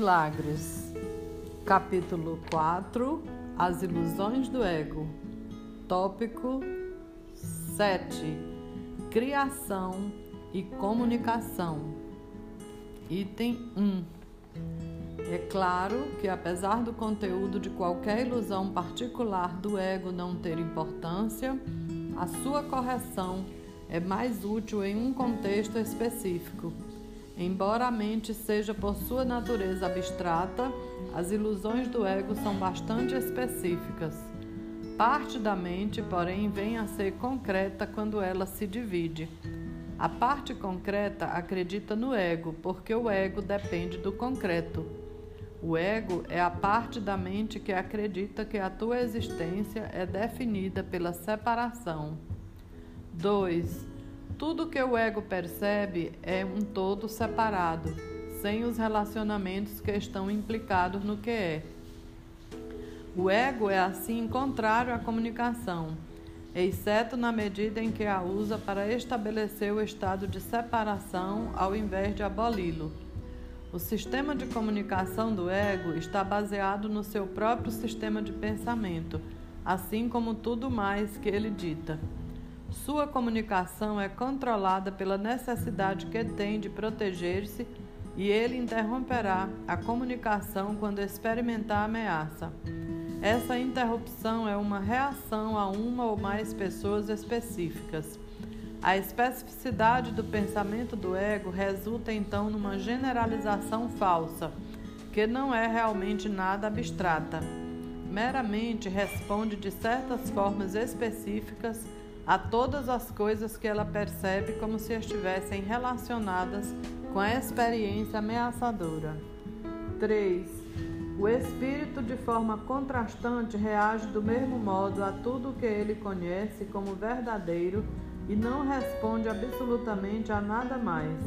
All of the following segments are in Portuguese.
Milagres, capítulo 4 As ilusões do ego, tópico 7 Criação e comunicação, item 1. É claro que, apesar do conteúdo de qualquer ilusão particular do ego não ter importância, a sua correção é mais útil em um contexto específico Embora a mente seja por sua natureza abstrata, as ilusões do ego são bastante específicas. Parte da mente, porém, vem a ser concreta quando ela se divide. A parte concreta acredita no ego, porque o ego depende do concreto. O ego é a parte da mente que acredita que a tua existência é definida pela separação. 2. Tudo que o ego percebe é um todo separado, sem os relacionamentos que estão implicados no que é. O ego é assim contrário à comunicação, exceto na medida em que a usa para estabelecer o estado de separação ao invés de aboli-lo. O sistema de comunicação do ego está baseado no seu próprio sistema de pensamento, assim como tudo mais que ele dita. Sua comunicação é controlada pela necessidade que tem de proteger-se e ele interromperá a comunicação quando experimentar ameaça. Essa interrupção é uma reação a uma ou mais pessoas específicas. A especificidade do pensamento do ego resulta então numa generalização falsa, que não é realmente nada abstrata. Meramente responde de certas formas específicas a todas as coisas que ela percebe como se estivessem relacionadas com a experiência ameaçadora. 3. O espírito, de forma contrastante, reage do mesmo modo a tudo que ele conhece como verdadeiro e não responde absolutamente a nada mais.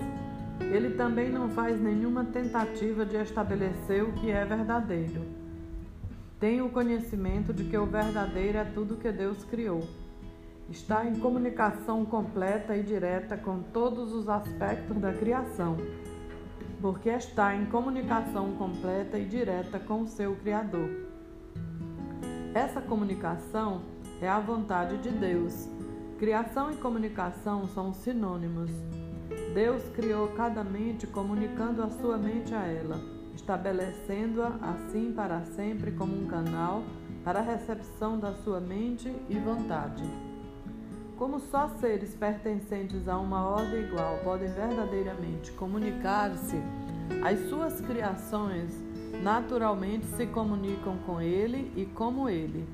Ele também não faz nenhuma tentativa de estabelecer o que é verdadeiro. Tem o conhecimento de que o verdadeiro é tudo que Deus criou está em comunicação completa e direta com todos os aspectos da criação, porque está em comunicação completa e direta com o seu Criador. Essa comunicação é a vontade de Deus. Criação e comunicação são sinônimos. Deus criou cada mente comunicando a sua mente a ela, estabelecendo-a assim para sempre como um canal para a recepção da sua mente e vontade. Como só seres pertencentes a uma ordem igual podem verdadeiramente comunicar-se, as suas criações naturalmente se comunicam com ele e como ele.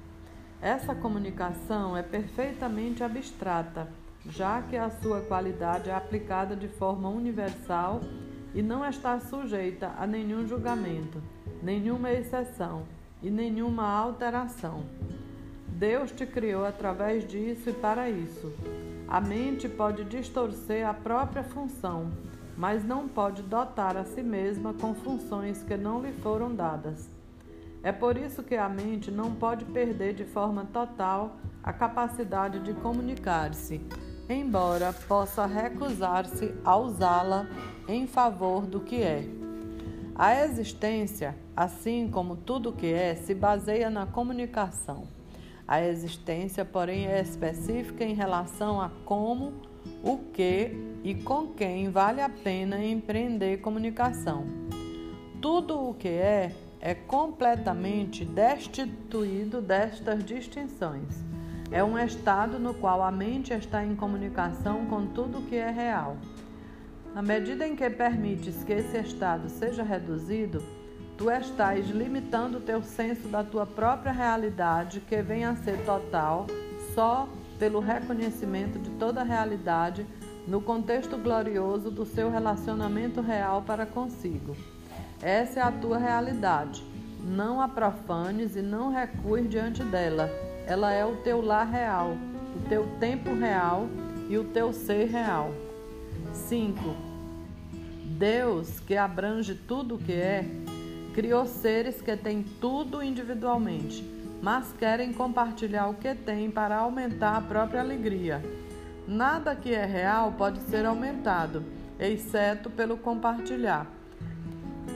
Essa comunicação é perfeitamente abstrata, já que a sua qualidade é aplicada de forma universal e não está sujeita a nenhum julgamento, nenhuma exceção e nenhuma alteração. Deus te criou através disso e para isso. A mente pode distorcer a própria função, mas não pode dotar a si mesma com funções que não lhe foram dadas. É por isso que a mente não pode perder de forma total a capacidade de comunicar-se, embora possa recusar-se a usá-la em favor do que é. A existência, assim como tudo o que é, se baseia na comunicação. A existência, porém, é específica em relação a como, o que e com quem vale a pena empreender comunicação. Tudo o que é é completamente destituído destas distinções. É um estado no qual a mente está em comunicação com tudo o que é real. Na medida em que permites que esse estado seja reduzido, tu estás limitando o teu senso da tua própria realidade, que vem a ser total, só pelo reconhecimento de toda a realidade no contexto glorioso do seu relacionamento real para consigo. Essa é a tua realidade. Não a profanes e não recues diante dela. Ela é o teu lar real, o teu tempo real e o teu ser real. 5. Deus, que abrange tudo o que é, Criou seres que têm tudo individualmente, mas querem compartilhar o que têm para aumentar a própria alegria. Nada que é real pode ser aumentado, exceto pelo compartilhar.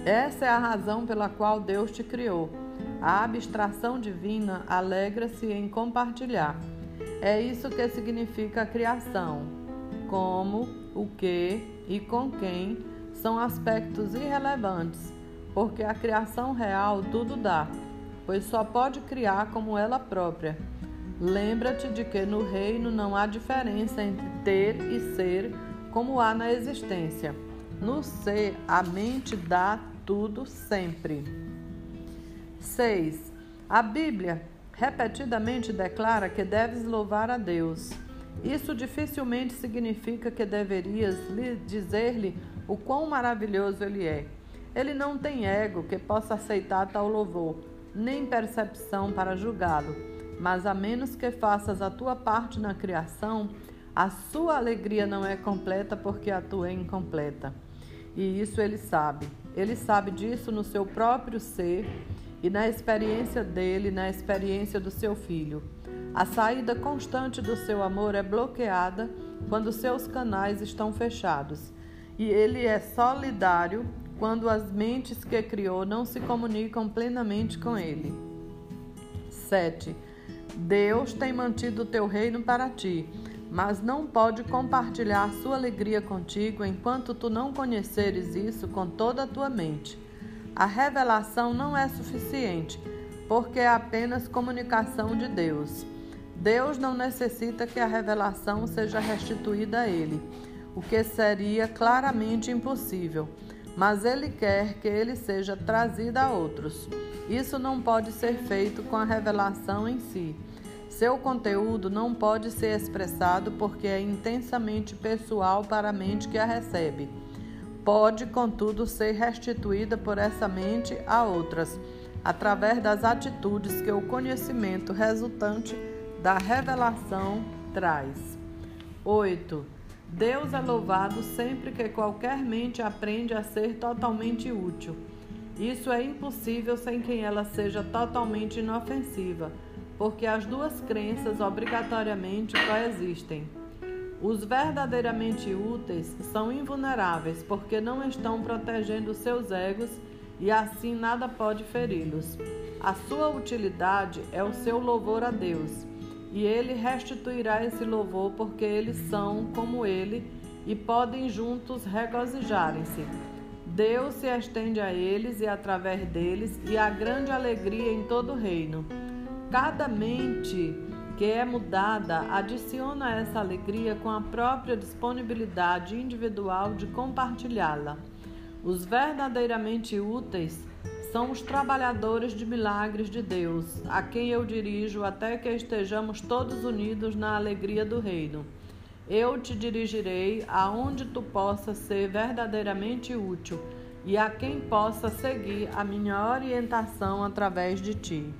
Essa é a razão pela qual Deus te criou. A abstração divina alegra-se em compartilhar. É isso que significa a criação. Como, o que e com quem são aspectos irrelevantes, porque a criação real tudo dá, pois só pode criar como ela própria. Lembra-te de que no reino não há diferença entre ter e ser, como há na existência. No ser, a mente dá tudo sempre. 6. A Bíblia repetidamente declara que deves louvar a Deus. Isso dificilmente significa que deverias dizer-lhe o quão maravilhoso ele é. Ele não tem ego que possa aceitar tal louvor, nem percepção para julgá-lo. Mas a menos que faças a tua parte na criação, a sua alegria não é completa porque a tua é incompleta. E isso ele sabe. Ele sabe disso no seu próprio ser e na experiência dele, na experiência do seu filho. A saída constante do seu amor é bloqueada quando seus canais estão fechados. E ele é solidário quando as mentes que criou não se comunicam plenamente com ele. 7. Deus tem mantido o teu reino para ti mas não pode compartilhar sua alegria contigo enquanto tu não conheceres isso com toda a tua mente. A revelação não é suficiente, porque é apenas comunicação de Deus. Deus não necessita que a revelação seja restituída a ele, o que seria claramente impossível, mas ele quer que ele seja trazido a outros. Isso não pode ser feito com a revelação em si seu conteúdo não pode ser expressado porque é intensamente pessoal para a mente que a recebe. Pode, contudo, ser restituída por essa mente a outras, através das atitudes que o conhecimento resultante da revelação traz. 8. Deus é louvado sempre que qualquer mente aprende a ser totalmente útil. Isso é impossível sem que ela seja totalmente inofensiva porque as duas crenças obrigatoriamente coexistem. Os verdadeiramente úteis são invulneráveis porque não estão protegendo seus egos e assim nada pode feri-los. A sua utilidade é o seu louvor a Deus, e ele restituirá esse louvor porque eles são como ele e podem juntos regozijarem-se. Deus se estende a eles e através deles, e há grande alegria em todo o reino. Cada mente que é mudada adiciona essa alegria com a própria disponibilidade individual de compartilhá-la. Os verdadeiramente úteis são os trabalhadores de milagres de Deus, a quem eu dirijo até que estejamos todos unidos na alegria do Reino. Eu te dirigirei aonde tu possas ser verdadeiramente útil e a quem possa seguir a minha orientação através de ti.